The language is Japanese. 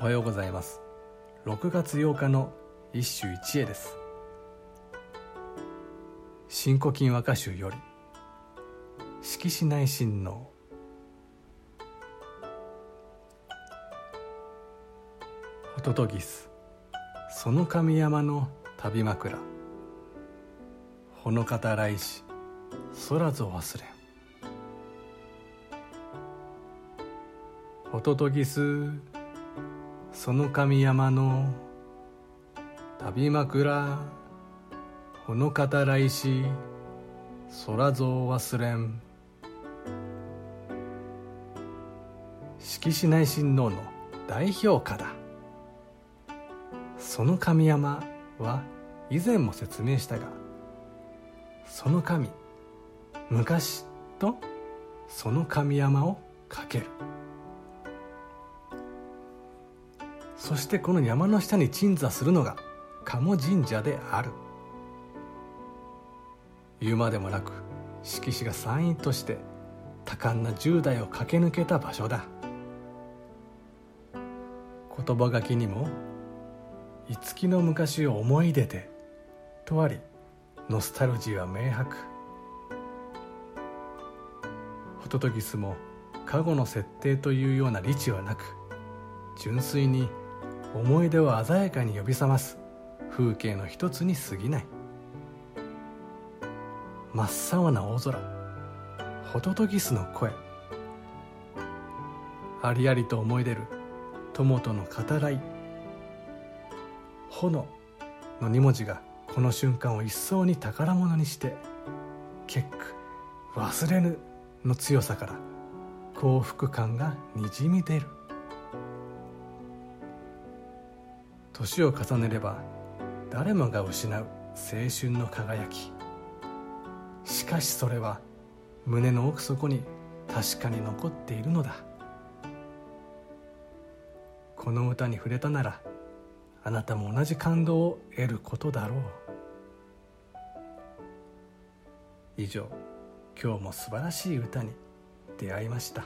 おはようございます。6月8日の一首一会です。新古今和歌集より色紙内親王ホトトギスその神山の旅枕。ほのかた来し空ぞ忘れん。ホトトギスその神山の旅枕ほのかた来し空ぞ忘れん。色紙内親王の代表歌だ。その神山は以前も説明したがその神昔とその神山をかける。そしてこの山の下に鎮座するのが鴨神社である。言うまでもなく色紙が参院として多感な10代を駆け抜けた場所だ。言葉書きにも「いつきの昔を思い出て」とありノスタルジーは明白。ホトトギスも過去の設定というような理知はなく純粋に「思い出を鮮やかに呼び覚ます。風景の一つに過ぎない。真っ青な大空。ホトトギスの声。ありありと思い出る。友との語らい。炎の2文字がこの瞬間を一層に宝物にして結句忘れぬの強さから幸福感がにじみ出る。年を重ねれば誰もが失う青春の輝き。しかしそれは胸の奥底に確かに残っているのだ。この歌に触れたならあなたも同じ感動を得ることだろう。以上今日も素晴らしい歌に出会いました。